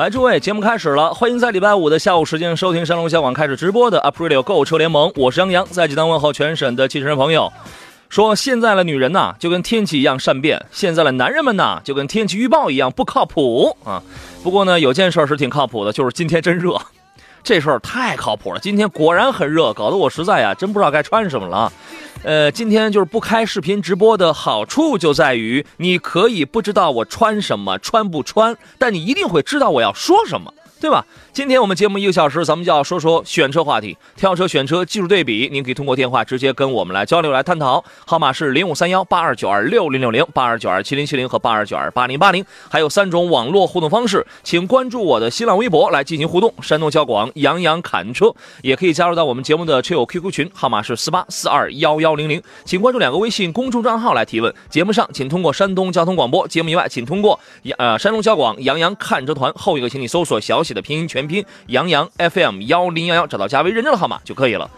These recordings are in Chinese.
来，诸位，节目开始了，欢迎在礼拜五的下午时间收听山龙小广开始直播的 Aprilio 购车联盟，我是杨洋，在济南问候全省的汽车人朋友。说现在的女人呐，就跟天气一样善变；现在的男人们呐，就跟天气预报一样不靠谱啊。不过呢，有件事是挺靠谱的，就是今天真热，这事儿太靠谱了。今天果然很热，搞得我实在呀，真不知道该穿什么了。呃，今天就是不开视频直播的好处就在于，你可以不知道我穿什么，穿不穿，但你一定会知道我要说什么，对吧？今天我们节目一个小时，咱们就要说说选车话题，挑车、选车、技术对比，您可以通过电话直接跟我们来交流、来探讨。号码是零五三幺八二九二六零六零、八二九二七零七零和八二九二八零八零，还有三种网络互动方式，请关注我的新浪微博来进行互动。山东交广杨洋侃车，也可以加入到我们节目的车友 QQ 群，号码是四八四二幺幺零零，请关注两个微信公众账号来提问。节目上请通过山东交通广播，节目以外请通过呃山东交广杨洋看车团后一个，请你搜索小的拼音全。全拼杨洋 FM 幺零幺幺，找到加微认证的号码就可以了。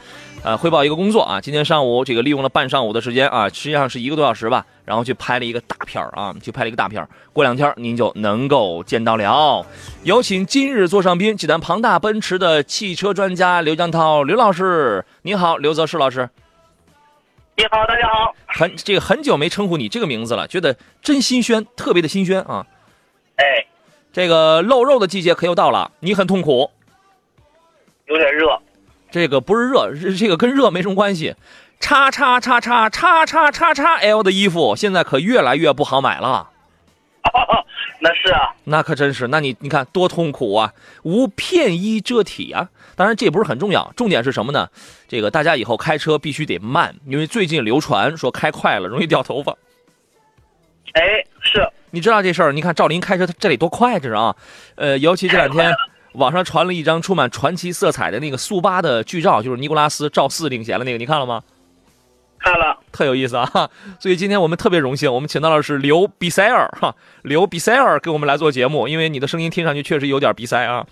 呃，汇报一个工作啊，今天上午这个利用了半上午的时间啊，实际上是一个多小时吧，然后去拍了一个大片啊，去拍了一个大片过两天您就能够见到了。有请今日座上宾，济南庞大奔驰的汽车专家刘江涛刘老师，你好，刘泽世老师。你好，大家好。很这个很久没称呼你这个名字了，觉得真新鲜，特别的新鲜啊。哎。这个露肉的季节可又到了，你很痛苦，有点热。这个不是热，这个跟热没什么关系。叉叉叉叉叉叉叉叉 L 的衣服现在可越来越不好买了。那是啊，那可真是。那你你看多痛苦啊，无片衣遮体啊。当然这不是很重要，重点是什么呢？这个大家以后开车必须得慢，因为最近流传说开快了容易掉头发。哎，是。你知道这事儿？你看赵林开车，他这里多快，这是啊，呃，尤其这两天网上传了一张充满传奇色彩的那个速八的剧照，就是尼古拉斯赵四领衔的那个，你看了吗？看了，特有意思啊！所以今天我们特别荣幸，我们请到的是刘比塞尔哈，刘比塞尔给我们来做节目，因为你的声音听上去确实有点鼻塞啊。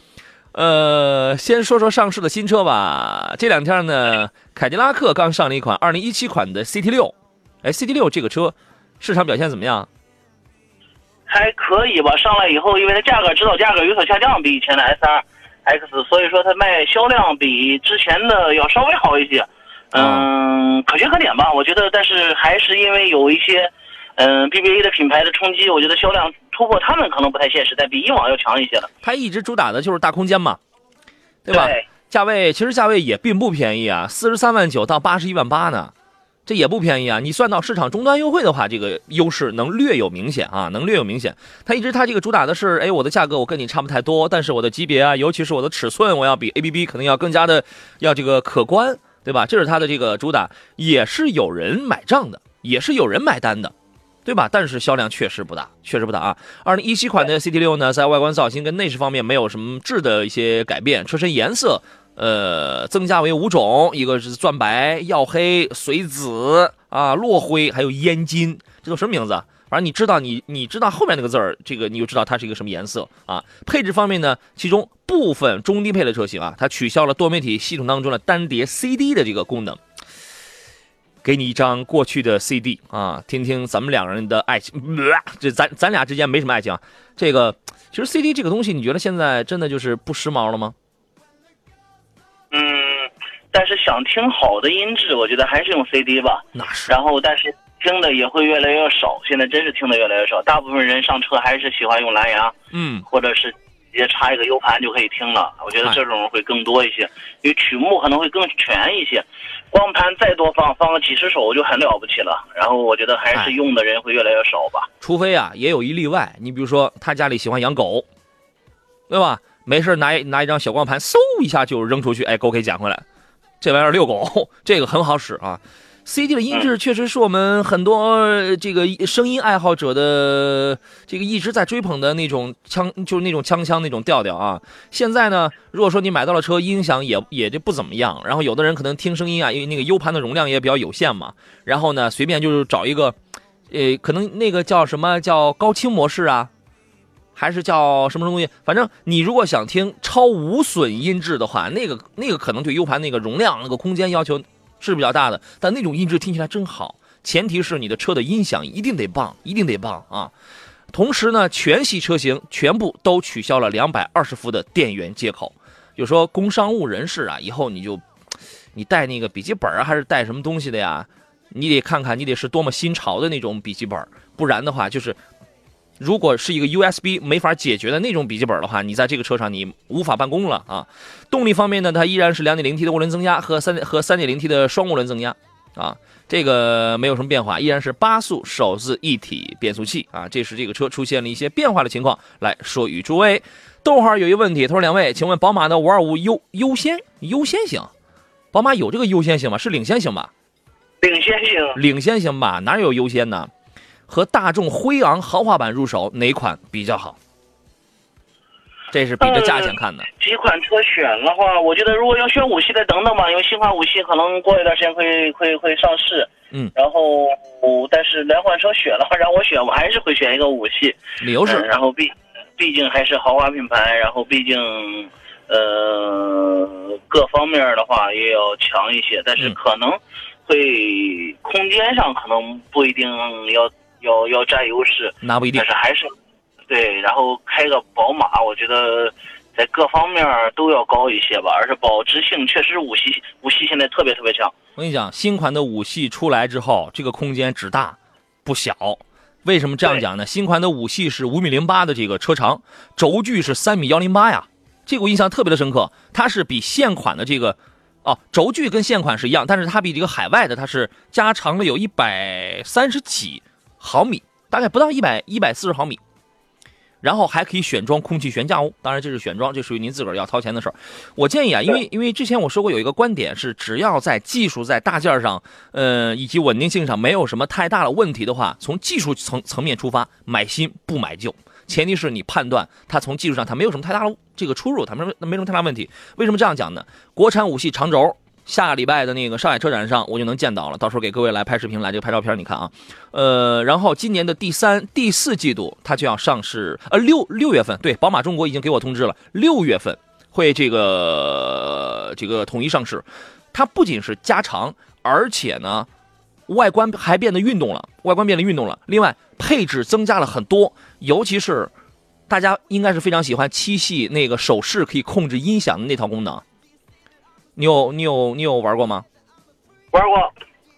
呃，先说说上市的新车吧。这两天呢，凯迪拉克刚上了一款2017款的 CT6，，哎，CT6 这个车市场表现怎么样？还可以吧，上来以后，因为它价格指导价格有所下降，比以前的 S R X，所以说它卖销量比之前的要稍微好一些，嗯，可圈可点吧，我觉得，但是还是因为有一些，嗯，B B A 的品牌的冲击，我觉得销量突破他们可能不太现实，但比以往要强一些了。它一直主打的就是大空间嘛，对吧？价位其实价位也并不便宜啊，四十三万九到八十一万八呢。这也不便宜啊！你算到市场终端优惠的话，这个优势能略有明显啊，能略有明显。它一直它这个主打的是，哎，我的价格我跟你差不太多，但是我的级别啊，尤其是我的尺寸，我要比 A B B 可能要更加的要这个可观，对吧？这是它的这个主打，也是有人买账的，也是有人买单的，对吧？但是销量确实不大，确实不大啊。二零一七款的 C T 六呢，在外观造型跟内饰方面没有什么质的一些改变，车身颜色。呃，增加为五种，一个是钻白、耀黑、水紫啊、落灰，还有烟金，这都什么名字？反正你知道，你你知道后面那个字儿，这个你就知道它是一个什么颜色啊。配置方面呢，其中部分中低配的车型啊，它取消了多媒体系统当中的单碟 CD 的这个功能，给你一张过去的 CD 啊，听听咱们两个人的爱情。这咱咱俩之间没什么爱情，这个其实 CD 这个东西，你觉得现在真的就是不时髦了吗？但是想听好的音质，我觉得还是用 CD 吧。那是。然后，但是听的也会越来越少。现在真是听的越来越少，大部分人上车还是喜欢用蓝牙，嗯，或者是直接插一个 U 盘就可以听了。我觉得这种会更多一些，因为曲目可能会更全一些。光盘再多放放个几十首就很了不起了。然后我觉得还是用的人会越来越少吧。除非啊，也有一例外。你比如说他家里喜欢养狗，对吧？没事拿一拿一张小光盘，嗖一下就扔出去，哎，狗可以捡回来。这玩意儿遛狗，这个很好使啊。CD 的音质确实是我们很多这个声音爱好者的这个一直在追捧的那种腔，就是那种腔腔那种调调啊。现在呢，如果说你买到了车，音响也也就不怎么样。然后有的人可能听声音啊，因为那个 U 盘的容量也比较有限嘛。然后呢，随便就是找一个，呃，可能那个叫什么叫高清模式啊，还是叫什么东西？反正你如果想听超无损音质的话，那个那个可能对 U 盘那个容量、那个空间要求。是比较大的，但那种音质听起来真好。前提是你的车的音响一定得棒，一定得棒啊！同时呢，全系车型全部都取消了两百二十伏的电源接口。就说工商务人士啊，以后你就你带那个笔记本还是带什么东西的呀？你得看看，你得是多么新潮的那种笔记本，不然的话就是。如果是一个 USB 没法解决的那种笔记本的话，你在这个车上你无法办公了啊。动力方面呢，它依然是 2.0T 的涡轮增压和三和 3.0T 的双涡轮增压啊，这个没有什么变化，依然是八速手自一体变速器啊。这是这个车出现了一些变化的情况，来说与诸位。逗号有一个问题，他说两位，请问宝马的525优优先优先型，宝马有这个优先型吗？是领先型吧？领先型，领先型吧？哪有优先呢？和大众辉昂豪华版入手哪款比较好？这是比着价钱看的。几款车选的话，我觉得如果要选五系，再等等吧，因为新款五系可能过一段时间会会会上市。嗯。然后，但是两款车选的话，让我选，我还是会选一个五系。理由是？然后毕毕竟还是豪华品牌，然后毕竟呃各方面的话也要强一些，但是可能会空间上可能不一定要。要要占优势，那不一定，但是还是，对，然后开个宝马，我觉得在各方面都要高一些吧，而且保值性确实五系五系现在特别特别强。我跟你讲，新款的五系出来之后，这个空间只大不小。为什么这样讲呢？新款的五系是五米零八的这个车长，轴距是三米幺零八呀，这个我印象特别的深刻。它是比现款的这个，哦，轴距跟现款是一样，但是它比这个海外的它是加长了有一百三十几。毫米大概不到一百一百四十毫米，然后还可以选装空气悬架哦。当然这是选装，这属于您自个儿要掏钱的事儿。我建议啊，因为因为之前我说过有一个观点是，只要在技术在大件上，呃以及稳定性上没有什么太大的问题的话，从技术层层面出发，买新不买旧。前提是你判断它从技术上它没有什么太大的这个出入，它没没什么太大问题。为什么这样讲呢？国产五系长轴。下个礼拜的那个上海车展上，我就能见到了。到时候给各位来拍视频，来这个拍照片，你看啊，呃，然后今年的第三、第四季度它就要上市，呃，六六月份，对，宝马中国已经给我通知了，六月份会这个这个统一上市。它不仅是加长，而且呢，外观还变得运动了，外观变得运动了。另外，配置增加了很多，尤其是大家应该是非常喜欢七系那个手势可以控制音响的那套功能。你有你有你有玩过吗？玩过，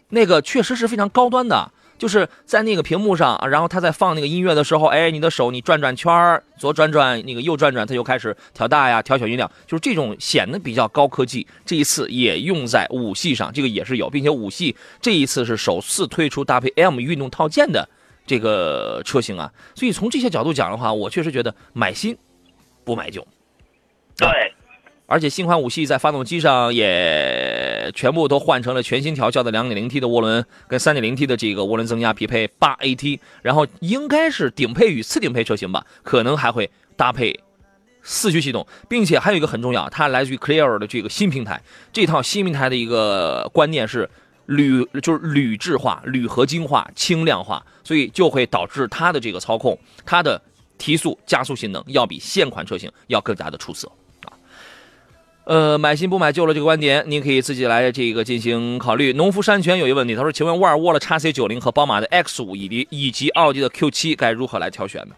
那个确实是非常高端的，就是在那个屏幕上，然后他在放那个音乐的时候，哎，你的手你转转圈左转转，那个右转转，它就开始调大呀，调小音量，就是这种显得比较高科技。这一次也用在五系上，这个也是有，并且五系这一次是首次推出搭配 M 运动套件的这个车型啊，所以从这些角度讲的话，我确实觉得买新不买旧。对。而且新款五系在发动机上也全部都换成了全新调教的 2.0T 的涡轮，跟 3.0T 的这个涡轮增压匹配 8AT，然后应该是顶配与次顶配车型吧，可能还会搭配四驱系统，并且还有一个很重要，它来自于 Clear 的这个新平台，这套新平台的一个观念是铝就是铝制化、铝合金化、轻量化，所以就会导致它的这个操控、它的提速加速性能要比现款车型要更加的出色。呃，买新不买旧了这个观点，您可以自己来这个进行考虑。农夫山泉有一个问题，他说：“请问沃尔沃的 x C 九零和宝马的 X 五以及以及奥迪的 Q 七该如何来挑选呢？”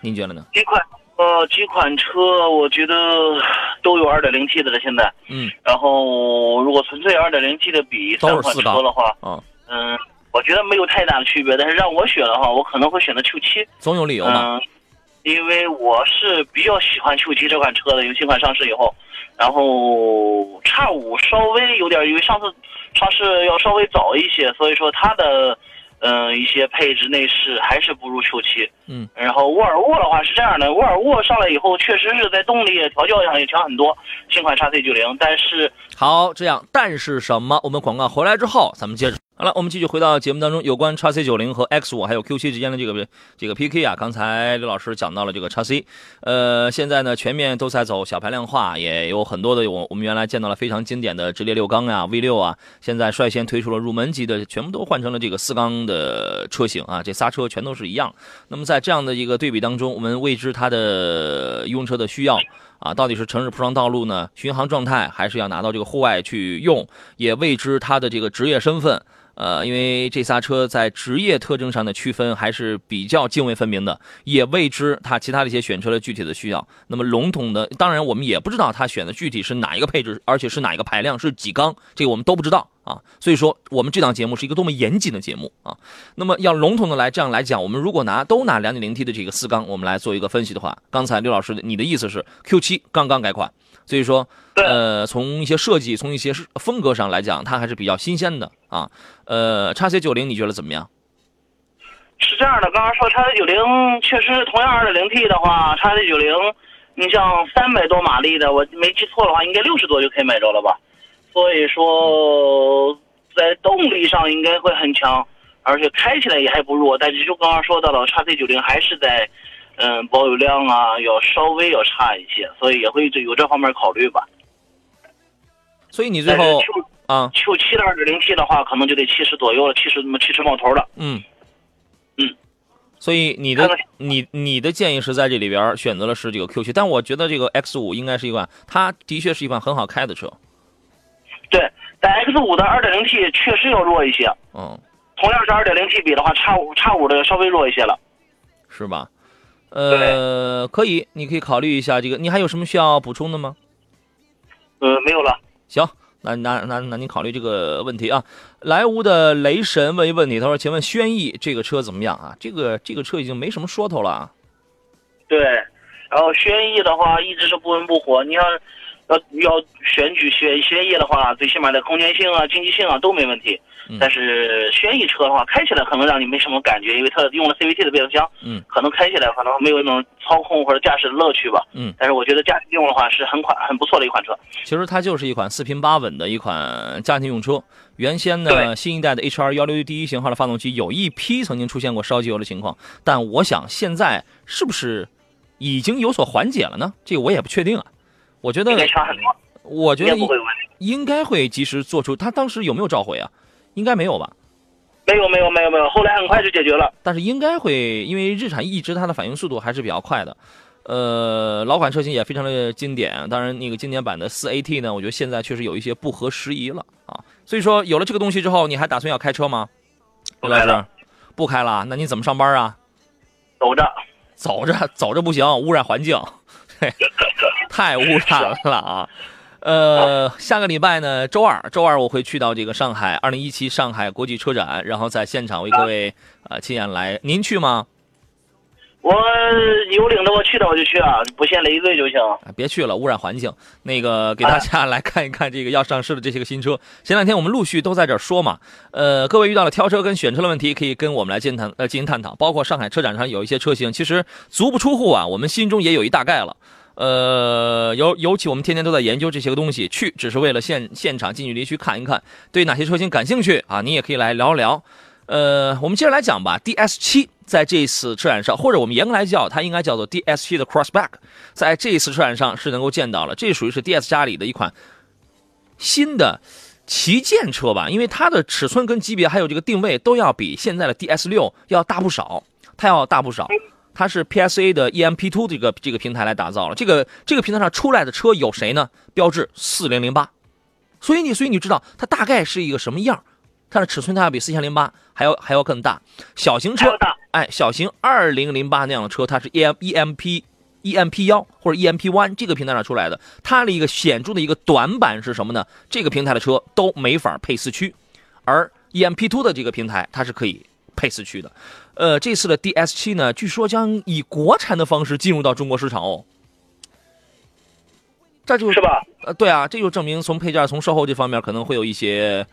您觉得呢？几款呃几款车，我觉得都有二点零 T 的了。现在，嗯，然后如果纯粹二点零 T 的比三款车的话，嗯嗯，我觉得没有太大的区别。但是让我选的话，我可能会选择 Q 七。总有理由嘛。因为我是比较喜欢 Q7 这款车的，因为新款上市以后，然后叉五稍微有点，因为上次上市要稍微早一些，所以说它的嗯，一些配置内饰还是不如 Q7。嗯，然后沃尔沃的话是这样的，沃尔沃上来以后确实是在动力调教上也强很多，新款 x C 九零，但是好这样，但是什么？我们广告回来之后，咱们接着。好了，我们继续回到节目当中，有关 x C 九零和 X 五还有 Q 七之间的这个这个 PK 啊。刚才刘老师讲到了这个 x C，呃，现在呢全面都在走小排量化，也有很多的我我们原来见到了非常经典的直列六缸呀 V 六啊，现在率先推出了入门级的，全部都换成了这个四缸的车型啊，这仨车全都是一样。那么在这样的一个对比当中，我们未知它的用车的需要。啊，到底是城市铺装道路呢，巡航状态，还是要拿到这个户外去用？也未知它的这个职业身份。呃，因为这仨车在职业特征上的区分还是比较泾渭分明的，也未知它其他的一些选车的具体的需要。那么笼统的，当然我们也不知道它选的具体是哪一个配置，而且是哪一个排量，是几缸，这个我们都不知道啊。所以说，我们这档节目是一个多么严谨的节目啊。那么要笼统的来这样来讲，我们如果拿都拿 2.0T 的这个四缸，我们来做一个分析的话，刚才刘老师你的意思是 Q7 刚刚改款，所以说。呃，从一些设计，从一些风格上来讲，它还是比较新鲜的啊。呃，叉 C 九零你觉得怎么样？是这样的，刚刚说叉 C 九零确实同样二点零 T 的话，叉 C 九零，你像三百多马力的，我没记错的话，应该六十多就可以买着了吧？所以说，在动力上应该会很强，而且开起来也还不弱。但是就刚刚说到了，叉 C 九零还是在，嗯，保有量啊，要稍微要差一些，所以也会有这方面考虑吧。所以你最后啊，Q 七的二点零 T 的话，可能就得七十左右了，七十七十冒头了。嗯嗯，所以你的你你的建议是在这里边选择了是这个 Q 七，但我觉得这个 X 五应该是一款，它的确是一款很好开的车。对，但 X 五的二点零 T 确实要弱一些。嗯，同样是二点零 T 比的话，叉五叉五的稍微弱一些了。是吧？呃，可以，你可以考虑一下这个。你还有什么需要补充的吗？呃，没有了。行，那那那那您考虑这个问题啊。莱芜的雷神问一问题，他说：“请问轩逸这个车怎么样啊？这个这个车已经没什么说头了啊。”对，然后轩逸的话一直是不温不火。你要要要选举轩轩逸的话，最起码的空间性啊、经济性啊都没问题。但是轩逸车的话，开起来可能让你没什么感觉，因为它用了 CVT 的变速箱，嗯，可能开起来可能没有那种操控或者驾驶的乐趣吧，嗯。但是我觉得家庭用的话是很款很不错的一款车。其实它就是一款四平八稳的一款家庭用车。原先呢，新一代的 HR 幺六第一型号的发动机有一批曾经出现过烧机油的情况，但我想现在是不是已经有所缓解了呢？这个我也不确定啊。我觉得，我觉得应该会及时做出。他当时有没有召回啊？应该没有吧？没有没有没有没有，后来很快就解决了。但是应该会，因为日产一直它的反应速度还是比较快的。呃，老款车型也非常的经典。当然，那个经典版的四 AT 呢，我觉得现在确实有一些不合时宜了啊。所以说，有了这个东西之后，你还打算要开车吗？不开了，不开了。那你怎么上班啊？走着，走着，走着不行，污染环境，太污染了啊。呃，下个礼拜呢，周二，周二我会去到这个上海二零一七上海国际车展，然后在现场为各位啊亲眼来。您去吗？我有领着我去的我就去啊，不嫌累赘就行。别去了，污染环境。那个给大家 来看一看这个要上市的这些个新车。前两天我们陆续都在这儿说嘛，呃，各位遇到了挑车跟选车的问题，可以跟我们来进谈呃进行探讨。包括上海车展上有一些车型，其实足不出户啊，我们心中也有一大概了。呃，尤尤其我们天天都在研究这些个东西，去只是为了现现场近距离去看一看，对哪些车型感兴趣啊？你也可以来聊聊。呃，我们接着来讲吧。DS 七在这次车展上，或者我们严格来叫，它应该叫做 DS 七的 Crossback，在这一次车展上是能够见到了。这属于是 DS 家里的一款新的旗舰车吧？因为它的尺寸跟级别还有这个定位都要比现在的 DS 六要大不少，它要大不少。它是 PSA 的 EMP2 这个这个平台来打造了，这个这个平台上出来的车有谁呢？标致四零零八，所以你所以你知道它大概是一个什么样？它的尺寸它要比四千零八还要还要更大，小型车哎，小型二零零八那样的车，它是 EM EMP EMP 幺或者 EMP one 这个平台上出来的，它的一个显著的一个短板是什么呢？这个平台的车都没法配四驱，而 EMP two 的这个平台它是可以。配四驱的，呃，这次的 DS 七呢，据说将以国产的方式进入到中国市场哦。这就是吧？呃，对啊，这就证明从配件、从售后这方面可能会有一些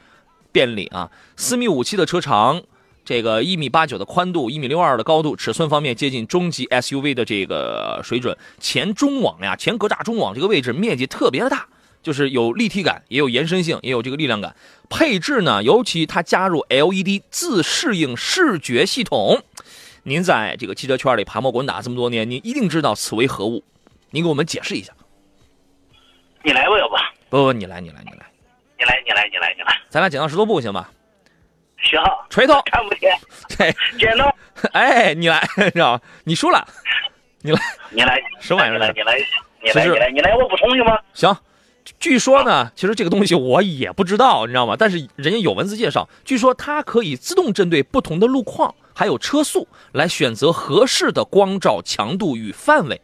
便利啊。四米五七的车长，这个一米八九的宽度，一米六二的高度，尺寸方面接近中级 SUV 的这个水准。前中网呀，前格栅中网这个位置面积特别的大，就是有立体感，也有延伸性，也有这个力量感。配置呢，尤其它加入 LED 自适应视觉系统。您在这个汽车圈里爬摸滚打这么多年，您一定知道此为何物。您给我们解释一下。你来吧，要不？不不，你来，你来，你来，你来，你来，你来，你来。咱俩剪刀石头布行吧？行。锤头。看不见。对。剪刀。哎，你来，知道吧？你输了。你来。你来。什么玩意儿？你来，你来，你来，你来，你来，我补充行吗？行。据说呢，其实这个东西我也不知道，你知道吗？但是人家有文字介绍，据说它可以自动针对不同的路况还有车速来选择合适的光照强度与范围，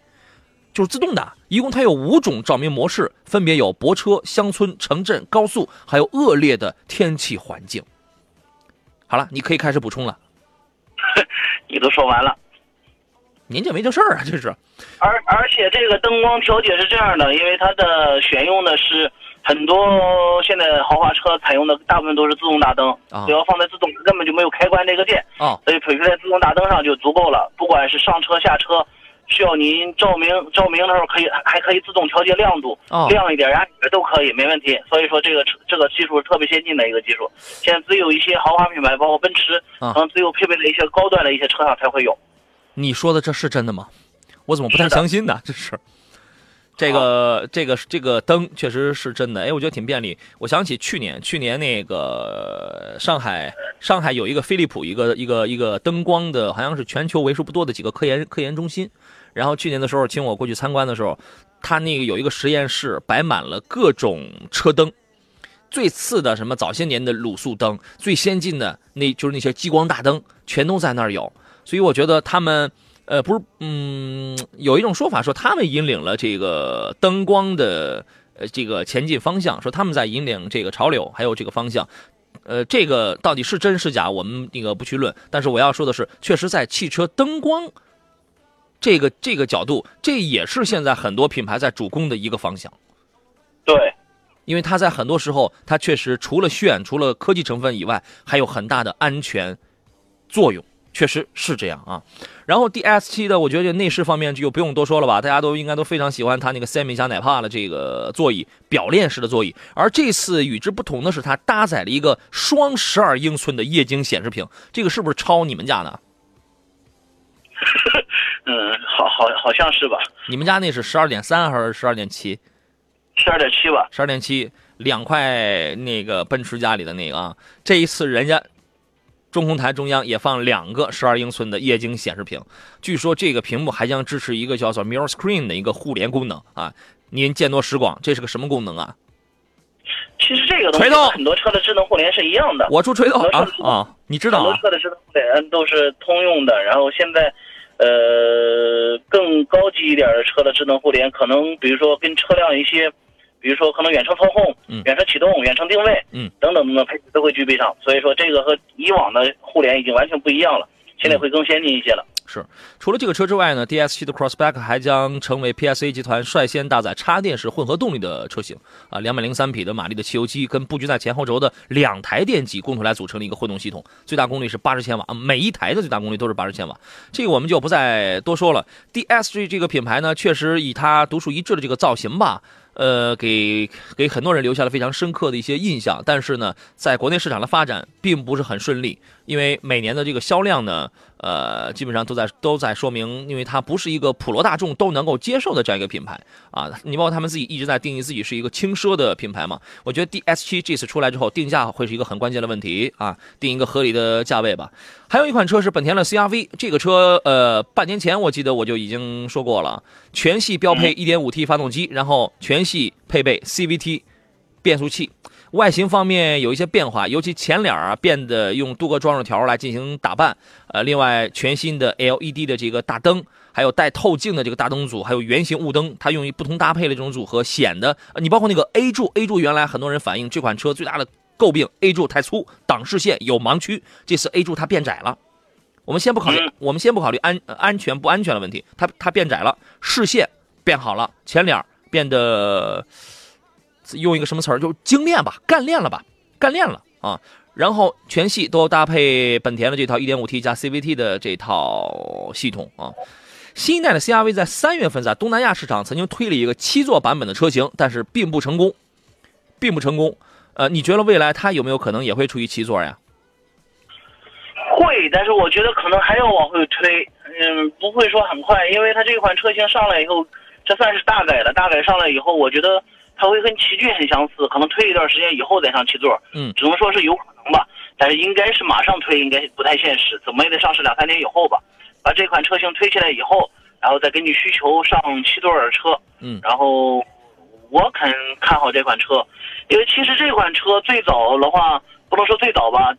就是自动的。一共它有五种照明模式，分别有泊车、乡村、城镇、高速，还有恶劣的天气环境。好了，你可以开始补充了。你都说完了。您这没这事儿啊，这是。而而且这个灯光调节是这样的，因为它的选用的是很多现在豪华车采用的大部分都是自动大灯，只要放在自动，根本就没有开关这个键，啊，所以配在自动大灯上就足够了。不管是上车下车，需要您照明照明的时候可以还可以自动调节亮度，亮一点呀都可以，没问题。所以说这个这个技术是特别先进的一个技术，现在只有一些豪华品牌，包括奔驰，可能只有配备的一些高端的一些车上才会有。你说的这是真的吗？我怎么不太相信呢？这是，这个这个这个灯确实是真的。哎，我觉得挺便利。我想起去年，去年那个上海上海有一个飞利浦一个一个一个灯光的，好像是全球为数不多的几个科研科研中心。然后去年的时候，请我过去参观的时候，他那个有一个实验室，摆满了各种车灯，最次的什么早些年的卤素灯，最先进的那就是那些激光大灯，全都在那儿有。所以我觉得他们，呃，不是，嗯，有一种说法说他们引领了这个灯光的，呃，这个前进方向，说他们在引领这个潮流，还有这个方向，呃，这个到底是真是假，我们那个不去论。但是我要说的是，确实在汽车灯光这个这个角度，这也是现在很多品牌在主攻的一个方向。对，因为它在很多时候，它确实除了炫，除了科技成分以外，还有很大的安全作用。确实是这样啊，然后 D S 七的，我觉得内饰方面就不用多说了吧，大家都应该都非常喜欢它那个三米加奶帕的这个座椅，表链式的座椅。而这次与之不同的是，它搭载了一个双十二英寸的液晶显示屏，这个是不是抄你们家的？嗯，好好好像是吧？你们家那是十二点三还是十二点七？十二点七吧。十二点七，两块那个奔驰家里的那个啊，这一次人家。中控台中央也放两个十二英寸的液晶显示屏，据说这个屏幕还将支持一个叫做 Mirror Screen 的一个互联功能啊。您见多识广，这是个什么功能啊？其实这个东西很多车的智能互联是一样的。我出锤头啊啊！你知道很多车的智能互联都是通用的，然后现在呃更高级一点的车的智能互联，可能比如说跟车辆一些。比如说，可能远程操控、远程启动、远程定位，嗯，等等等等配置都会具备上。所以说，这个和以往的互联已经完全不一样了，现在会更先进一些了。是，除了这个车之外呢，DS7 的 Crossback 还将成为 PSA 集团率先搭载插电式混合动力的车型啊，两百零三匹的马力的汽油机跟布局在前后轴的两台电机共同来组成了一个混动系统，最大功率是八十千瓦啊，每一台的最大功率都是八十千瓦，这个我们就不再多说了。DSG 这个品牌呢，确实以它独树一帜的这个造型吧。呃，给给很多人留下了非常深刻的一些印象，但是呢，在国内市场的发展并不是很顺利，因为每年的这个销量呢，呃，基本上都在都在说明，因为它不是一个普罗大众都能够接受的这样一个品牌啊。你包括他们自己一直在定义自己是一个轻奢的品牌嘛？我觉得 D S 七这次出来之后，定价会是一个很关键的问题啊，定一个合理的价位吧。还有一款车是本田的 C R V，这个车呃，半年前我记得我就已经说过了，全系标配 1.5T 发动机，然后全。系配备 CVT 变速器，外形方面有一些变化，尤其前脸啊变得用镀铬装饰条来进行打扮。呃，另外全新的 LED 的这个大灯，还有带透镜的这个大灯组，还有圆形雾灯，它用于不同搭配的这种组合，显得你包括那个 A 柱，A 柱原来很多人反映这款车最大的诟病，A 柱太粗，挡视线有盲区。这次 A 柱它变窄了，我们先不考虑，我们先不考虑安安全不安全的问题，它它变窄了，视线变好了，前脸。变得用一个什么词儿，就精炼吧，干练了吧，干练了啊！然后全系都搭配本田的这套 1.5T 加 CVT 的这套系统啊。新一代的 CRV 在三月份在东南亚市场曾经推了一个七座版本的车型，但是并不成功，并不成功。呃，你觉得未来它有没有可能也会出于七座呀？会，但是我觉得可能还要往回推，嗯，不会说很快，因为它这款车型上来以后，这算是大改了。大改上来以后，我觉得它会跟奇骏很相似，可能推一段时间以后再上七座，嗯，只能说是有可能吧。但是应该是马上推，应该不太现实，怎么也得上市两三年以后吧。把这款车型推起来以后，然后再根据需求上七座的车，嗯，然后我肯看好这款车，因为其实这款车最早的话不能说最早吧，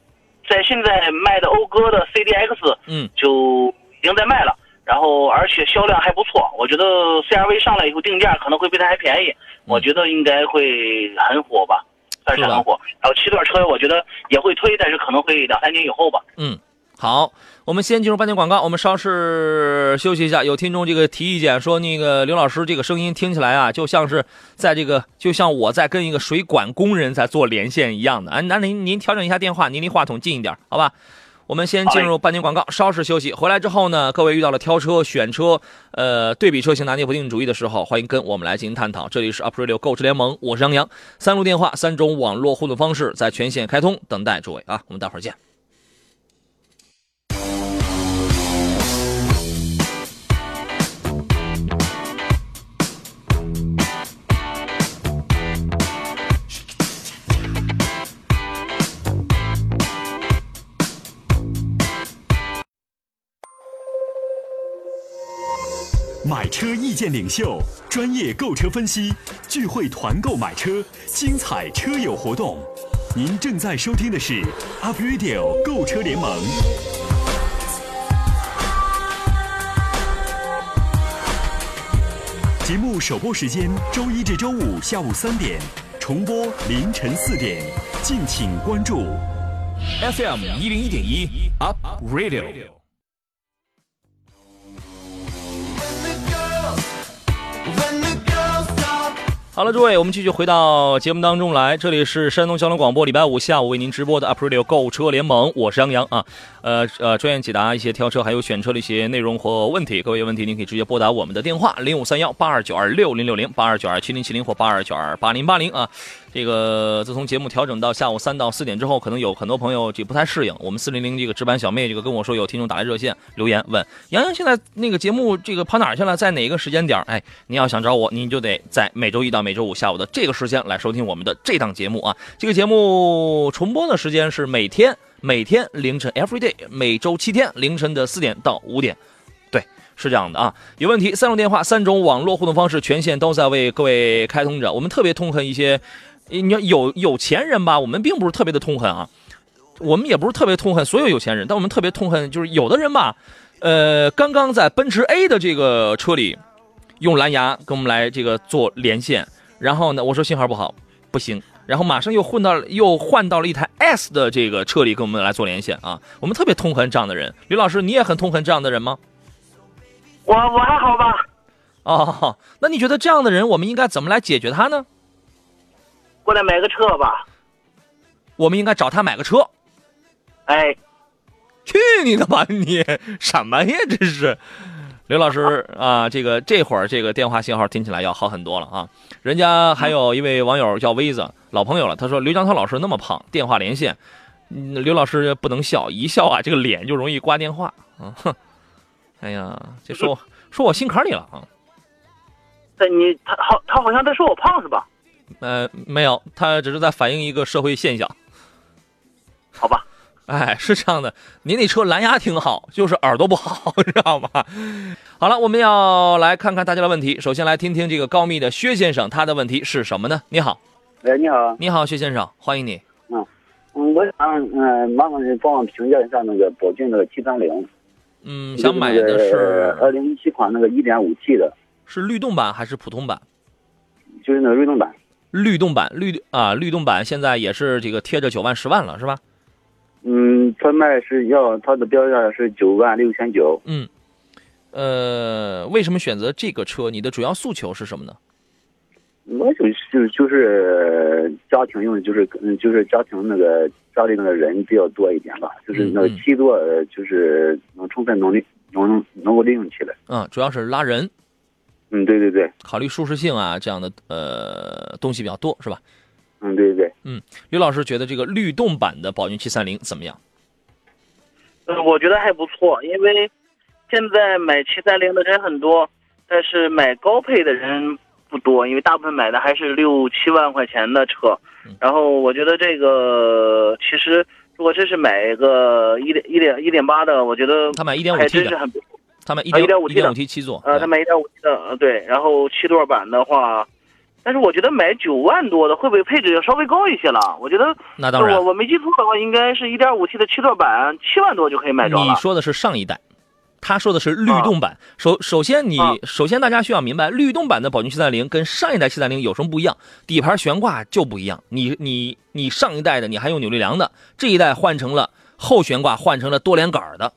在现在卖的讴歌的 CDX，嗯，就已经在卖了，然后而且销量还不错，我觉得 CRV 上来以后定价可能会比它还便宜，我觉得应该会很火吧，算是很火。然后七座车我觉得也会推，但是可能会两三年以后吧。嗯。好，我们先进入半天广告，我们稍事休息一下。有听众这个提意见说，那个刘老师这个声音听起来啊，就像是在这个，就像我在跟一个水管工人在做连线一样的。啊，那您您调整一下电话，您离话筒近一点，好吧？我们先进入半年广告，稍事休息。回来之后呢，各位遇到了挑车、选车、呃对比车型拿捏不定主意的时候，欢迎跟我们来进行探讨。这里是 Aprilio 购车联盟，我是杨洋，三路电话，三种网络互动方式在全线开通，等待诸位啊。我们待会儿见。车意见领袖，专业购车分析，聚会团购买车，精彩车友活动。您正在收听的是 Up Radio 购车联盟。节目首播时间周一至周五下午三点，重播凌晨四点，敬请关注。FM 一零一点一 Up Radio。好了，诸位，我们继续回到节目当中来。这里是山东交通广播，礼拜五下午为您直播的 Aprilio 购车联盟，我是杨洋啊。呃呃，专业解答一些挑车还有选车的一些内容和问题。各位有问题，您可以直接拨打我们的电话零五三幺八二九二六零六零八二九二七零七零或八二九二八零八零啊。这个自从节目调整到下午三到四点之后，可能有很多朋友这不太适应。我们四零零这个值班小妹这个跟我说，有听众打来热线留言问杨洋，现在那个节目这个跑哪儿去了？在哪个时间点？哎，您要想找我，您就得在每周一到每周五下午的这个时间来收听我们的这档节目啊。这个节目重播的时间是每天每天凌晨 every day，每周七天凌晨的四点到五点。对，是这样的啊。有问题，三种电话，三种网络互动方式，全线都在为各位开通着。我们特别痛恨一些。你要有有钱人吧，我们并不是特别的痛恨啊，我们也不是特别痛恨所有有钱人，但我们特别痛恨就是有的人吧，呃，刚刚在奔驰 A 的这个车里用蓝牙跟我们来这个做连线，然后呢，我说信号不好，不行，然后马上又混到又换到了一台 S 的这个车里跟我们来做连线啊，我们特别痛恨这样的人。吕老师，你也很痛恨这样的人吗？我我还好吧。哦，那你觉得这样的人我们应该怎么来解决他呢？过来买个车吧，我们应该找他买个车。哎，去你的吧你！什么呀这是？刘老师啊，这个这会儿这个电话信号听起来要好很多了啊。人家还有一位网友叫威子，老朋友了。他说刘江涛老师那么胖，电话连线，刘老师不能笑，一笑啊这个脸就容易挂电话。啊哼，哎呀，这说说我心坎里了啊。但你他好他好像在说我胖是吧？呃，没有，他只是在反映一个社会现象。好吧，哎，是这样的，您那车蓝牙挺好，就是耳朵不好，知道吗？好了，我们要来看看大家的问题。首先来听听这个高密的薛先生，他的问题是什么呢？你好，哎，你好，你好，薛先生，欢迎你。嗯嗯，我想嗯，麻烦你帮我评价一下那个宝骏那个七三零。嗯，想买的是二零一七款那个一点五 T 的，是律动版还是普通版？就是那个律动版。律动版，律啊，律动版现在也是这个贴着九万十万了，是吧？嗯，它卖是要它的标价是九万六千九。嗯，呃，为什么选择这个车？你的主要诉求是什么呢？我就就就是家庭用，就是嗯，就是家庭那个家里那个人比较多一点吧，就是那个七座，呃就是能充分能力能能够利用起来。嗯，主要是拉人，嗯，对对对，考虑舒适性啊这样的呃东西比较多，是吧？嗯，对对对。嗯刘老师觉得这个律动版的宝骏七三零怎么样？嗯，我觉得还不错，因为现在买七三零的人很多，但是买高配的人不多，因为大部分买的还是六七万块钱的车嗯。然后我觉得这个其实如果真是买一个一点一点一点八的，我觉得他买一点五 T 的，真是很不错。他买一啊点 1.5T 一点五 T 七座，呃，他买一点五 T 的，呃对，然后七座版的话。但是我觉得买九万多的会不会配置要稍微高一些了？我觉得那当然我，我没记错的话，应该是一点五 T 的七座版，七万多就可以买着了。你说的是上一代，他说的是律动版。首首先你啊首先大家需要明白，律动版的宝骏七三零跟上一代七三零有什么不一样？底盘悬挂就不一样。你你你上一代的你还用扭力梁的，这一代换成了后悬挂，换成了多连杆的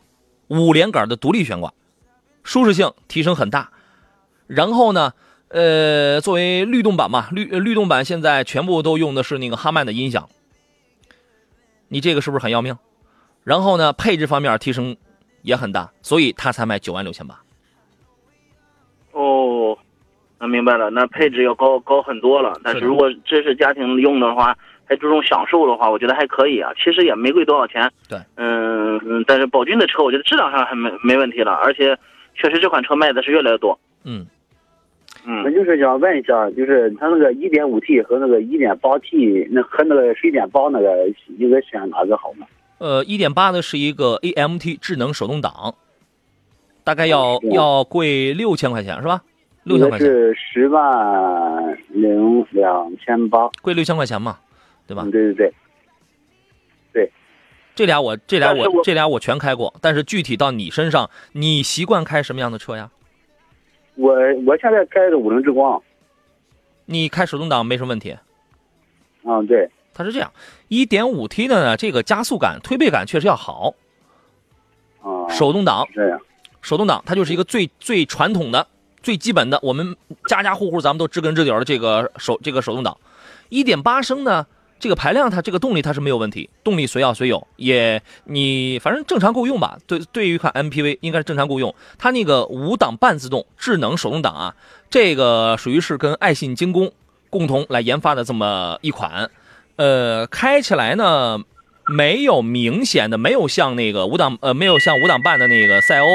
五连杆的独立悬挂，舒适性提升很大。然后呢，呃，作为律动版嘛，律呃律动版现在全部都用的是那个哈曼的音响，你这个是不是很要命？然后呢，配置方面提升也很大，所以它才卖九万六千八。哦，那明白了，那配置要高高很多了。但是如果这是家庭用的话，还注重享受的话，我觉得还可以啊。其实也没贵多少钱。对，嗯嗯，但是宝骏的车，我觉得质量上还没没问题了，而且确实这款车卖的是越来越多。嗯，嗯那，就是想问一下，就是它那个一点五 T 和那个一点八 T，那和那个十一点八那个，应该选哪个好呢？呃，一点八的是一个 AMT 智能手动挡，大概要、要贵六千块钱是吧？六千块钱，是十万零两千八，贵六千块钱嘛，对吧嗯，？对对对，这俩我这俩我我这俩我全开过，但是具体到你身上，你习惯开什么样的车呀？我我现在开的五菱之光，你开手动挡没什么问题。嗯，对，它是这样，一点五 T 的呢，这个加速感、推背感确实要好。啊，手动挡，是这样，手动挡它就是一个最最传统的、最基本的，我们家家户户咱们都知根知底的这个手这个手动挡。一点八升呢，这个排量它这个动力它是没有问题，动力随要随有，也你反正正常够用吧。对，对于一款 MPV 应该是正常够用。它那个五档半自动智能手动挡啊，这个属于是跟爱信精工共同来研发的这么一款，呃，开起来呢没有明显的，没有像那个五档呃没有像五档半的那个赛欧。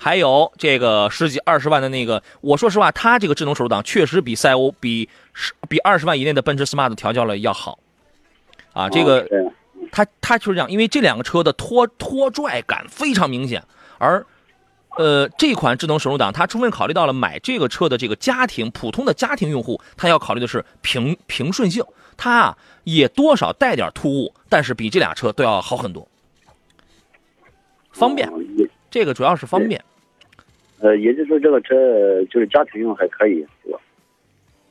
还有这个十几二十万的那个，我说实话，它这个智能手动挡确实比赛欧比十比二十万以内的奔驰 Smart 调教了要好，啊，这个它它就是这样，因为这两个车的拖拖拽感非常明显，而呃这款智能手动挡它充分考虑到了买这个车的这个家庭普通的家庭用户，他要考虑的是平平顺性，它啊也多少带点突兀，但是比这俩车都要好很多，方便，这个主要是方便。呃，也就是说这个车就是家庭用还可以，是吧？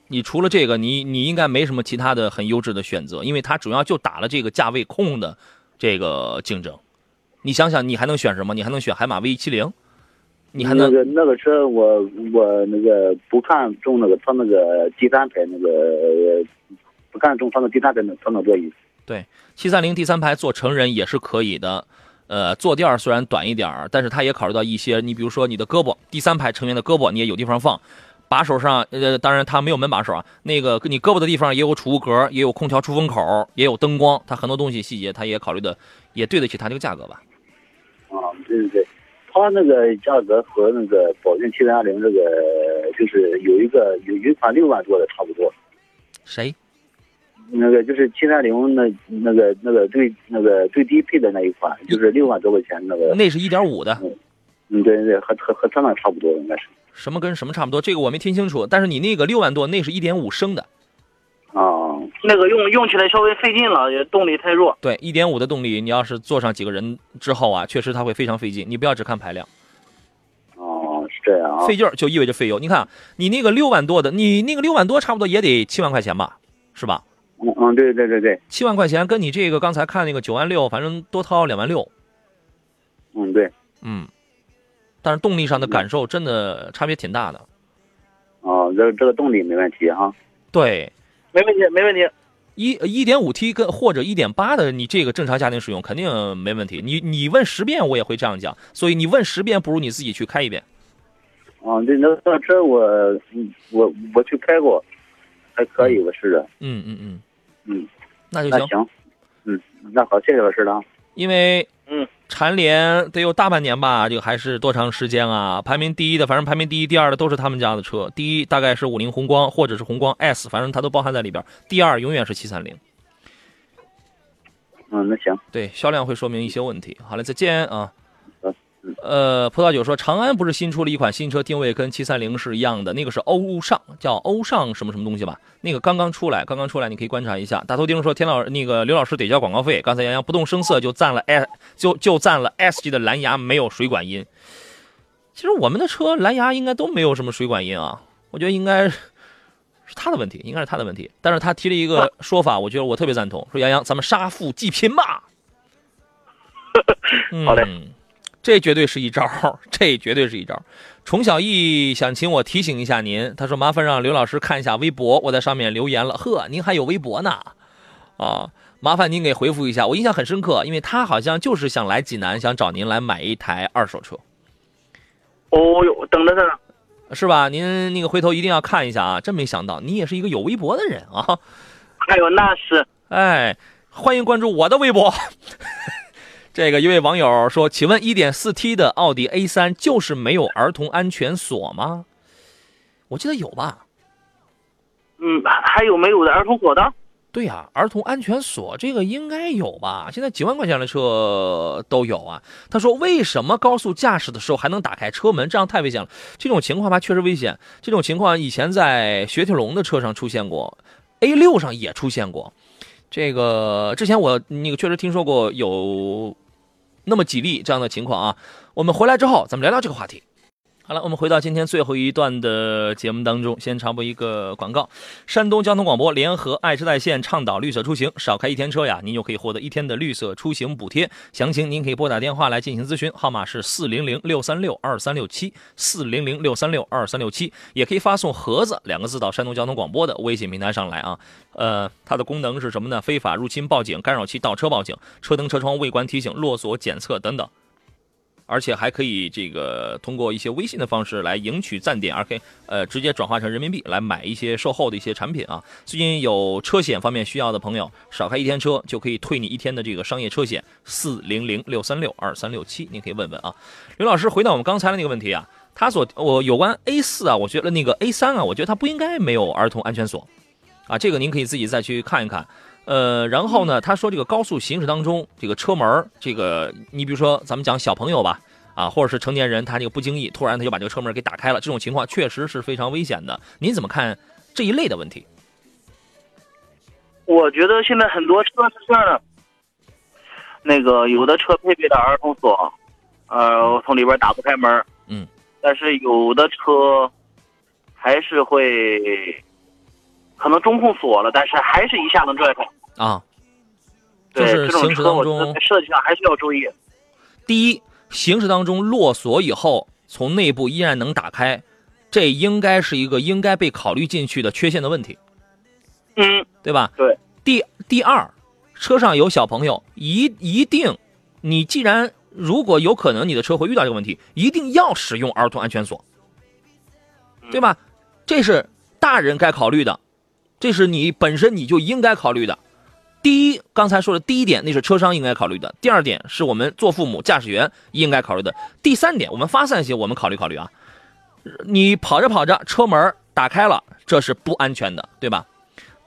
你除了这个，你你应该没什么其他的很优质的选择，因为它主要就打了这个价位控的这个竞争。你想想，你还能选什么？你还能选海马 V 七零，你还能那个那个车我我那个不看重那个它那个第三排那个呃不看重它那第三排那它那座椅。对七三零第三排坐成人也是可以的。呃，坐垫虽然短一点儿，但是它也考虑到一些，你比如说你的胳膊，第三排成员的胳膊你也有地方放，把手上，呃，当然它没有门把手啊，那个你胳膊的地方也有储物格，也有空调出风口，也有灯光，它很多东西细节它也考虑的，也对得起它这个价格吧。啊，对对对，它那个价格和那个宝骏七三零这个就是有一个有有一款六万多的差不多，谁？那个就是七三零那那个那个最那个最低配的那一款，就是六万多块钱那个，那是一点五的，嗯对对，和和和它那差不多应该是什么跟什么差不多？这个我没听清楚。但是你那个六万多，那是一点五升的，啊，那个用用起来稍微费劲了，也动力太弱。对，一点五的动力，你要是坐上几个人之后啊，确实它会非常费劲。你不要只看排量，哦，是这样啊，费劲儿就意味着费油。你看，你那个六万多的，你那个六万多差不多也得七万块钱吧，是吧？嗯嗯，对对对对，七万块钱跟你这个刚才看那个九万六，反正多掏两万六，嗯对，嗯。但是动力上的感受真的差别挺大的。哦，这这个动力没问题哈。对，没问题，没问题。一一点五 T 跟或者一点八的，你这个正常家庭使用肯定没问题。你你问十遍我也会这样讲，所以你问十遍不如你自己去开一遍。啊，这那那车我嗯我我去开过，还可以，我试着。嗯嗯嗯嗯，那就行。行，嗯，那好，谢谢老师了啊。因为嗯，蝉联得有大半年吧，这个还是多长时间啊？排名第一的，反正排名第一、第二的都是他们家的车。第一大概是五菱宏光或者是宏光 S，反正它都包含在里边。第二永远是七三零。嗯，那行。对，销量会说明一些问题。好了，再见啊。嗯呃，葡萄酒说，长安不是新出了一款新车，定位跟七三零是一样的，那个是欧尚，叫欧尚什么什么东西吧？那个刚刚出来，刚刚出来，你可以观察一下。大头钉说，田老那个刘老师得交广告费。刚才杨洋不动声色就赞了 S，就就赞了 S 级的蓝牙没有水管音。其实我们的车蓝牙应该都没有什么水管音啊，我觉得应该是他的问题，应该是他的问题。但是他提了一个说法，我觉得我特别赞同，说杨洋，咱们杀富济贫吧。好嘞嗯，这绝对是一招，这绝对是一招儿。崇小艺想请我提醒一下您，他说麻烦让刘老师看一下微博，我在上面留言了。呵，您还有微博呢？啊，麻烦您给回复一下，我印象很深刻，因为他好像就是想来济南，想找您来买一台二手车，哦哟，等着他呢。是吧？您那个回头一定要看一下啊！真没想到你也是一个有微博的人啊！还有那是哎，欢迎关注我的微博。这个一位网友说：“请问 1.4T 的奥迪 A3 就是没有儿童安全锁吗？”我记得有吧？嗯，还还有没有的儿童锁的？对呀、儿童安全锁这个应该有吧？现在几万块钱的车都有啊。他说：“为什么高速驾驶的时候还能打开车门？这样太危险了。这种情况吧，确实危险。这种情况以前在雪铁龙的车上出现过，A 六上也出现过。这个之前我那个确实听说过有那么几例这样的情况啊。我们回来之后，咱们聊聊这个话题。好了，我们回到今天最后一段的节目当中，先插播一个广告。山东交通广播联合爱车在线倡导绿色出行，少开一天车呀，您就可以获得一天的绿色出行补贴。详情您可以拨打电话来进行咨询，号码是四零零六三六二三六七四零零六三六二三六七，也可以发送“盒子”两个字到山东交通广播的微信平台上来啊。呃，它的功能是什么呢？非法入侵报警、干扰器倒车报警、车灯车窗未关提醒、落锁检测等等。而且还可以这个通过一些微信的方式来赢取赞点，而可以呃直接转化成人民币来买一些售后的一些产品啊。最近有车险方面需要的朋友，少开一天车就可以退你一天的这个商业车险，四零零六三六二三六七，您可以问问啊。刘老师，回到我们刚才的那个问题啊，他所我有关 A 四啊，我觉得那个 A 三啊，我觉得它不应该没有儿童安全锁啊，这个您可以自己再去看一看。呃，然后呢，他说这个高速行驶当中，这个车门儿这个你比如说咱们讲小朋友吧，啊，或者是成年人，他这个不经意突然他就把这个车门给打开了，这种情况确实是非常危险的。您怎么看这一类的问题？我觉得现在很多车是这样的，那个有的车配备的儿童锁，呃，我从里边打不开门，嗯，但是有的车还是会，可能中控锁了，但是还是一下能拽开。啊，就是行驶当中设计上还是要注意。第一，行驶当中落锁以后，从内部依然能打开，这应该是一个应该被考虑进去的缺陷的问题，嗯，对吧？对。第第二，车上有小朋友，一一定，你既然如果有可能你的车会遇到这个问题，一定要使用儿童安全锁，对吧？这是大人该考虑的，这是你本身你就应该考虑的。第一，刚才说的第一点，那是车商应该考虑的；第二点，是我们做父母、驾驶员应该考虑的；第三点，我们发散些，我们考虑考虑啊。你跑着跑着，车门打开了，这是不安全的，对吧？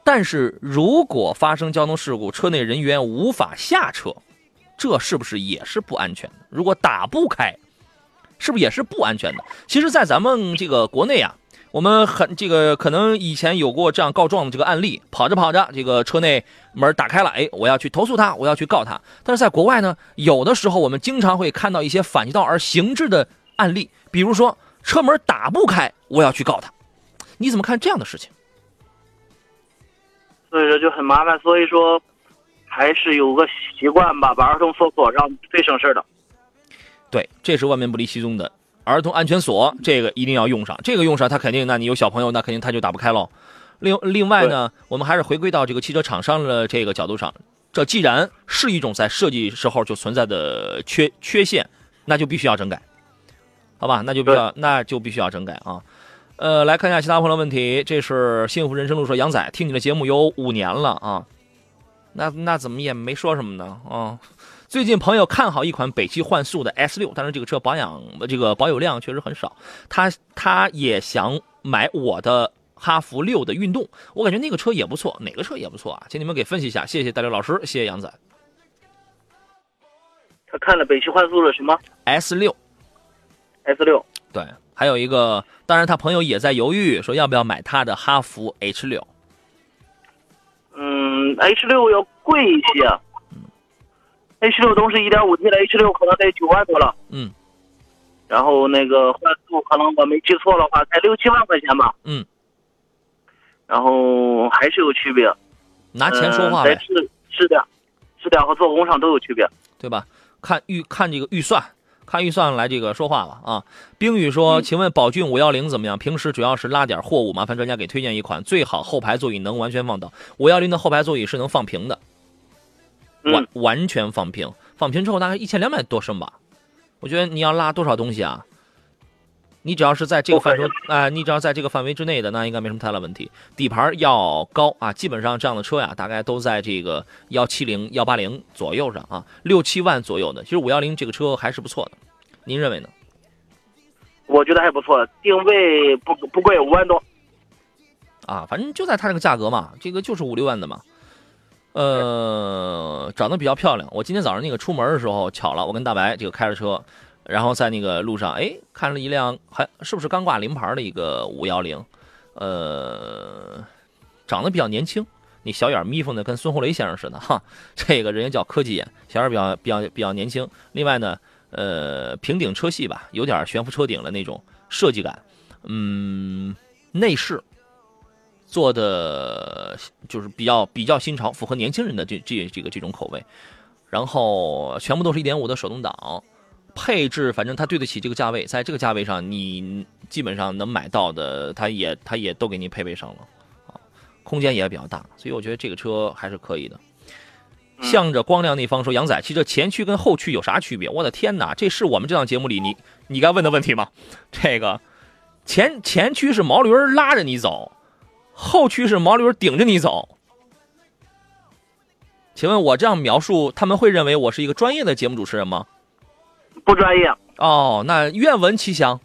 但是如果发生交通事故，车内人员无法下车，这是不是也是不安全的？如果打不开，是不是也是不安全的？其实，在咱们这个国内啊，我们很这个可能以前有过这样告状的这个案例，跑着跑着，这个车内门打开了，哎，我要去投诉他，我要去告他。但是在国外呢，有的时候我们经常会看到一些反其道而行之的案例，比如说车门打不开，我要去告他。你怎么看这样的事情？所以说就很麻烦。所以说，还是有个习惯吧，把儿童锁锁上最省事的。对，这是万变不离其宗的。儿童安全锁这个一定要用上，这个用上，它肯定，那你有小朋友，那肯定他就打不开喽。另另外呢，我们还是回归到这个汽车厂商的这个角度上，这既然是一种在设计时候就存在的缺缺陷，那就必须要整改，好吧？那就必要那就必须要整改啊。呃，来看一下其他朋友问题，这是幸福人生路说杨仔听你的节目有五年了啊，那那怎么也没说什么呢啊？最近朋友看好一款北汽幻速的 S 六，但是这个车保养这个保有量确实很少，他他也想买我的哈弗六的运动，我感觉那个车也不错，哪个车也不错啊，请你们给分析一下，谢谢大刘老师，谢谢杨仔。他看了北汽幻速的什么 S 六？S 六。对，还有一个，当然他朋友也在犹豫，说要不要买他的哈弗 H 六。嗯，H 六要贵一些。H 六都是一点五 T 的，H 六可能得九万多了。嗯。然后那个换速可能我没记错的话，才六七万块钱吧。嗯。然后还是有区别。拿钱说话呗。在质质量、质量和做工上都有区别，对吧？看预看这个预算，看预算来这个说话吧啊。冰雨说：“请问宝骏五幺零怎么样？平时主要是拉点货物，麻烦专家给推荐一款，最好后排座椅能完全放倒。五幺零的后排座椅是能放平的。”完完全放平，放平之后大概一千两百多升吧。我觉得你要拉多少东西啊？你只要是在这个范畴，啊，你只要在这个范围之内的，那应该没什么太大问题。底盘要高啊，基本上这样的车呀，大概都在这个幺七零、幺八零左右上啊，六七万左右的。其实五幺零这个车还是不错的，您认为呢？我觉得还不错，定位不不贵，五万多。啊，反正就在它这个价格嘛，这个就是五六万的嘛。呃，长得比较漂亮。我今天早上那个出门的时候，巧了，我跟大白这个开着车，然后在那个路上，哎，看了一辆还是不是刚挂临牌的一个五幺零，呃，长得比较年轻，那小眼眯缝的跟孙红雷先生似的哈。这个人家叫科技眼，小眼比较比较比较年轻。另外呢，呃，平顶车系吧，有点悬浮车顶的那种设计感。嗯，内饰。做的就是比较比较新潮，符合年轻人的这这这个这种口味，然后全部都是一点五的手动挡，配置反正它对得起这个价位，在这个价位上你基本上能买到的，它也它也都给你配备上了，啊，空间也比较大，所以我觉得这个车还是可以的。向着光亮那方说，杨仔，汽车前驱跟后驱有啥区别？我的天哪，这是我们这档节目里你你该问的问题吗？这个前前驱是毛驴拉着你走。后驱是毛驴顶着你走，请问我这样描述，他们会认为我是一个专业的节目主持人吗？不专业哦，那愿闻其详。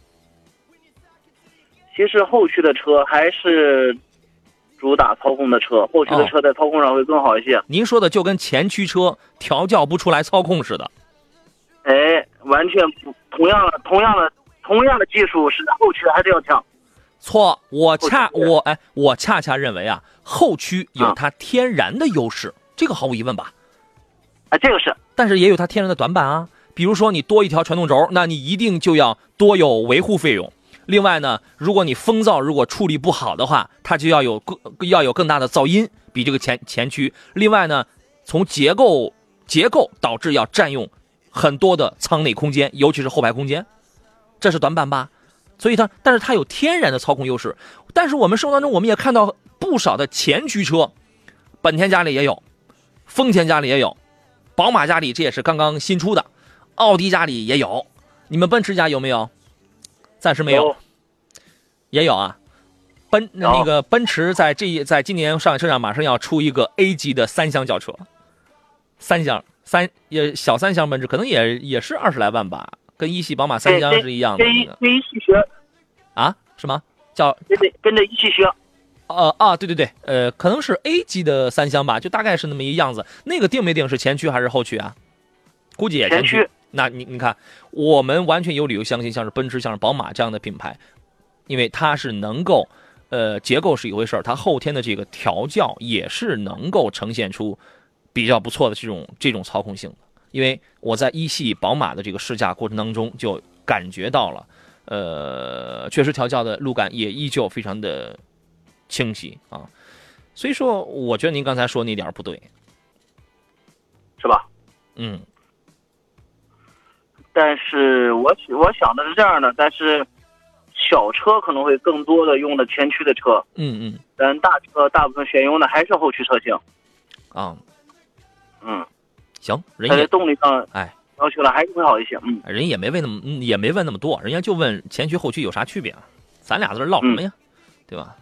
其实后驱的车还是主打操控的车，后驱的车在操控上会更好一些。您说的就跟前驱车调教不出来操控似的。哎，完全不同样的，同样的，同样的技术是后驱还是要强。错，我恰我哎，我恰恰认为啊，后驱有它天然的优势，这个毫无疑问吧？啊，这个是，但是也有它天然的短板啊。比如说你多一条传动轴，那你一定就要多有维护费用。另外呢，如果你风噪如果处理不好的话，它就要有更要有更大的噪音，比这个前前驱。另外呢，从结构结构导致要占用很多的舱内空间，尤其是后排空间，这是短板吧？所以它，但是它有天然的操控优势。但是我们生活当中，我们也看到不少的前驱车，本田家里也有，丰田家里也有，宝马家里这也是刚刚新出的，奥迪家里也有。你们奔驰家有没有？暂时没有。也有啊，奔那个奔驰在这在今年上海车展马上要出一个 A 级的三厢轿车，三厢三也小三厢奔驰可能也也是二十来万吧。跟一系宝马三厢是一样的，跟一跟一系学啊？什么叫跟着跟着一系学？呃啊，对对对，呃，可能是 A 级的三厢吧，就大概是那么一样子。那个定没定是前驱还是后驱啊？估计也前驱。那你你看，我们完全有理由相信，像是奔驰、像是宝马这样的品牌，因为它是能够，呃，结构是一回事儿，它后天的这个调教也是能够呈现出比较不错的这种这种操控性的。因为我在一系宝马的这个试驾过程当中，就感觉到了，呃，确实调教的路感也依旧非常的清晰啊，所以说，我觉得您刚才说那点不对，是吧？嗯，但是我我想的是这样的，但是小车可能会更多的用的前驱的车，嗯嗯但大车大部分选用的还是后驱车型。啊，嗯，行，人也动力上哎，要求了还是会好一些。嗯，人也没问那么嗯也没问那么多，人家就问前驱后驱有啥区别啊？咱俩在这唠什么呀？对吧？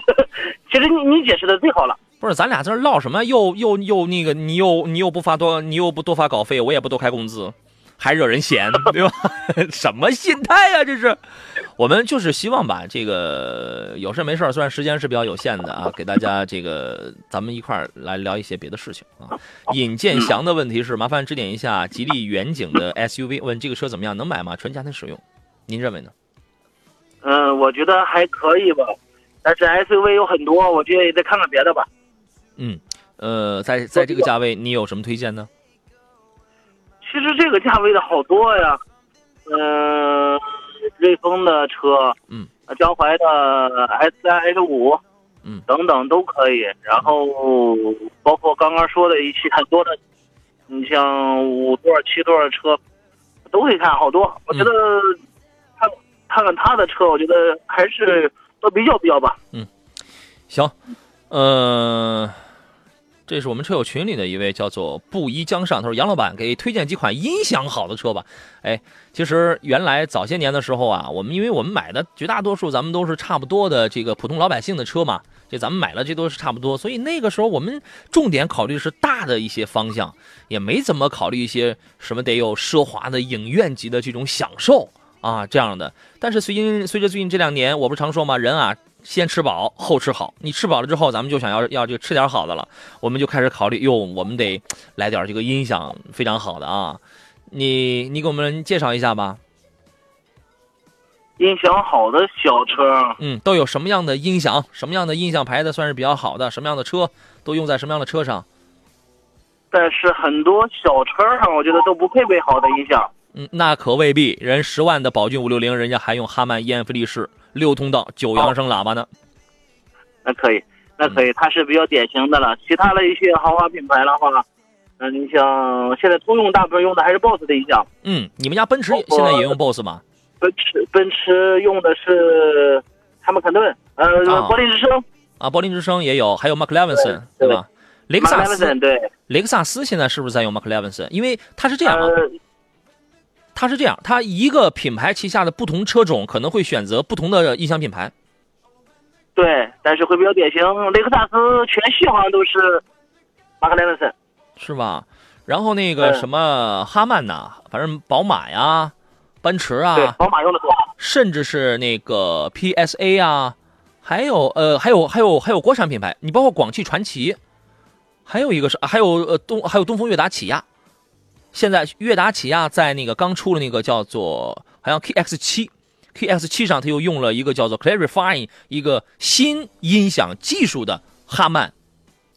其实你你解释的最好了。不是，咱俩在这唠什么？又又又那个，你又你又不发多，你又不多发稿费，我也不多开工资，还惹人嫌，对吧？什么心态呀、这是？我们就是希望吧这个有事没事，虽然时间是比较有限的啊，给大家这个咱们一块儿来聊一些别的事情啊。尹建祥的问题是，麻烦指点一下吉利远景的 SUV，问这个车怎么样，能买吗？纯家庭使用，您认为呢？嗯，我觉得还可以吧，但是 SUV 有很多，我觉得也得看看别的吧。嗯，呃，在在这个价位，你有什么推荐呢？其实这个价位的好多呀，嗯、瑞风的车，嗯，江淮的 S 三 S 五，嗯等等都可以。然后包括刚刚说的一些很多的，你像五座、七座的车，都可以看好多。我觉得看看看他的车，我觉得还是都比较比较吧。嗯行，呃，这是我们车友群里的一位叫做布衣江上，他说杨老板给推荐几款音响好的车吧。哎，其实原来早些年的时候啊，我们因为我们买的绝大多数咱们都是差不多的这个普通老百姓的车嘛，这咱们买了这都是差不多，所以那个时候我们重点考虑是大的一些方向，也没怎么考虑一些什么得有奢华的影院级的这种享受啊这样的。但是随近随着最近这两年，我不是常说嘛，人啊先吃饱后吃好。你吃饱了之后，咱们就想要要这个吃点好的了，我们就开始考虑，哟，我们得来点这个音响非常好的啊。你你给我们介绍一下吧。音响好的小车，嗯，都有什么样的音响？什么样的音响牌子算是比较好的？什么样的车都用在什么样的车上？但是很多小车上我觉得都不配备好的音响。嗯，那可未必。人十万的宝骏五六零，人家还用哈曼燕菲利士六通道九扬声喇叭呢。那可以，那可以，它是比较典型的了。其他的一些豪华品牌的话，嗯、你像现在通用大部分用的还是 BOSS 的音响，嗯，你们家奔驰现在也用 BOSS 吗？奔驰奔驰用的是哈曼坎顿，呃，啊柏林之声，啊，柏林之声也有，还有 McLarenson 对对吧？雷克萨斯，对，雷克萨斯现在是不是在用 McLarenson？因为它是这样啊，呃，它是这样，它一个品牌旗下的不同车种可能会选择不同的音响品牌。对，但是会比较典型。雷克萨斯全系好像都是马克莱文森，是吧？然后那个嗯什么哈曼呐，反正宝马呀、奔驰对啊，，宝马用的多。甚至是那个 PSA 啊，还有呃，还有还有还有国产品牌，你包括广汽传祺，还有一个是还有呃东还有东风悦达起亚。现在悦达起亚在那个刚出了那个叫做好像 KX 七，KX 七上它又用了一个叫做 Clarify 一个新音响技术的哈曼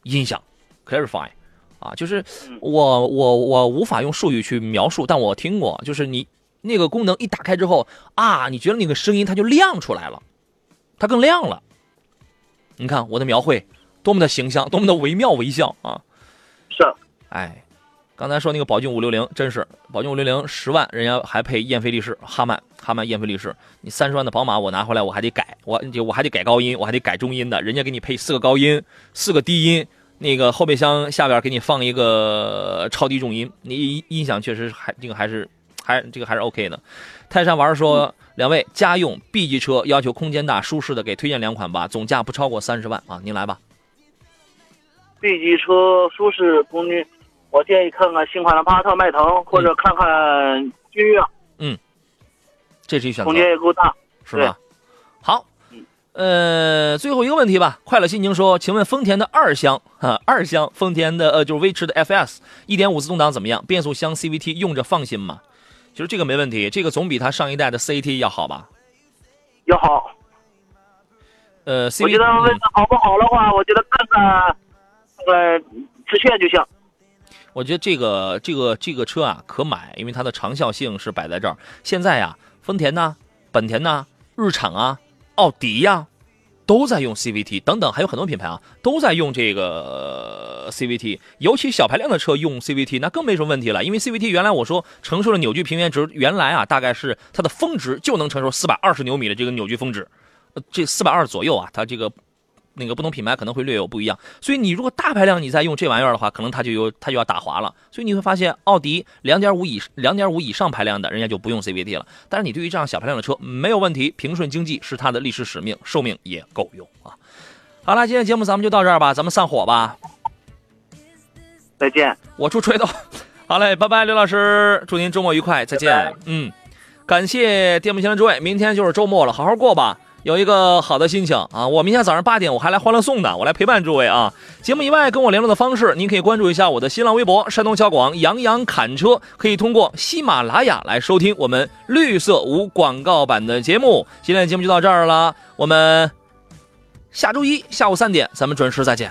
音响 Clarify 啊，就是我我我无法用术语去描述，但我听过，就是你那个功能一打开之后啊，你觉得那个声音它就亮出来了，它更亮了。你看我的描绘多么的形象，多么的惟妙惟肖啊！是，哎，刚才说那个宝骏五六零，真是宝骏五六零十万，人家还配燕飞利仕哈曼哈曼燕飞利仕，你三十万的宝马我拿回来我还得改，我就我还得改高音，我还得改中音的，人家给你配四个高音，四个低音，那个后备箱下边给你放一个超低重音，你音音响确实还这个还是还这个还是 OK 的。泰山玩说，两位家用 B 级车要求空间大舒适的，给推荐两款吧，总价不超过三十万啊，您来吧。B 级车舒适空间，我建议看看新款的帕萨特、迈腾，或者看看君越，嗯这是一选择空。间也够大。是吧？好，呃，最后一个问题吧。快乐心情说，请问丰田的二厢啊，二厢丰田的呃就是威驰的 FS 1.5自动挡怎么样？变速箱 CVT 用着放心吗？其实这个没问题，这个总比它上一代的 CT 要好吧？要好，呃我觉得问的好不好的话，我觉得看看那个致炫就行。我觉得这个这个这个车啊可买，因为它的长效性是摆在这儿。现在呀、丰田呐、本田呐、日产啊、奥迪呀、都在用 CVT 等等，还有很多品牌啊都在用这个 CVT，尤其小排量的车用 CVT 那更没什么问题了，因为 CVT 原来我说承受的扭矩平原值原来啊大概是它的峰值就能承受四百二十牛米的这个扭矩峰值，这四百二左右啊，它这个。那个不同品牌可能会略有不一样，所以你如果大排量你再用这玩意儿的话，可能它就有它就要打滑了。所以你会发现，奥迪两点五以两点五以上排量的，人家就不用 CVT 了。但是你对于这样小排量的车没有问题，平顺经济是它的历史使命，寿命也够用啊。好了，今天节目咱们就到这儿吧，咱们散伙吧。再见。我出锤头。好嘞，拜拜，刘老师，祝您周末愉快，再见。嗯，感谢电幕前的诸位，明天就是周末了，好好过吧。有一个好的心情啊！我明天早上八点我还来欢乐颂呢，我来陪伴诸位啊。节目以外跟我联络的方式，您可以关注一下我的新浪微博“山东小广杨洋侃车”，可以通过喜马拉雅来收听我们绿色无广告版的节目。今天的节目就到这儿了，我们下周一下午三点咱们准时再见。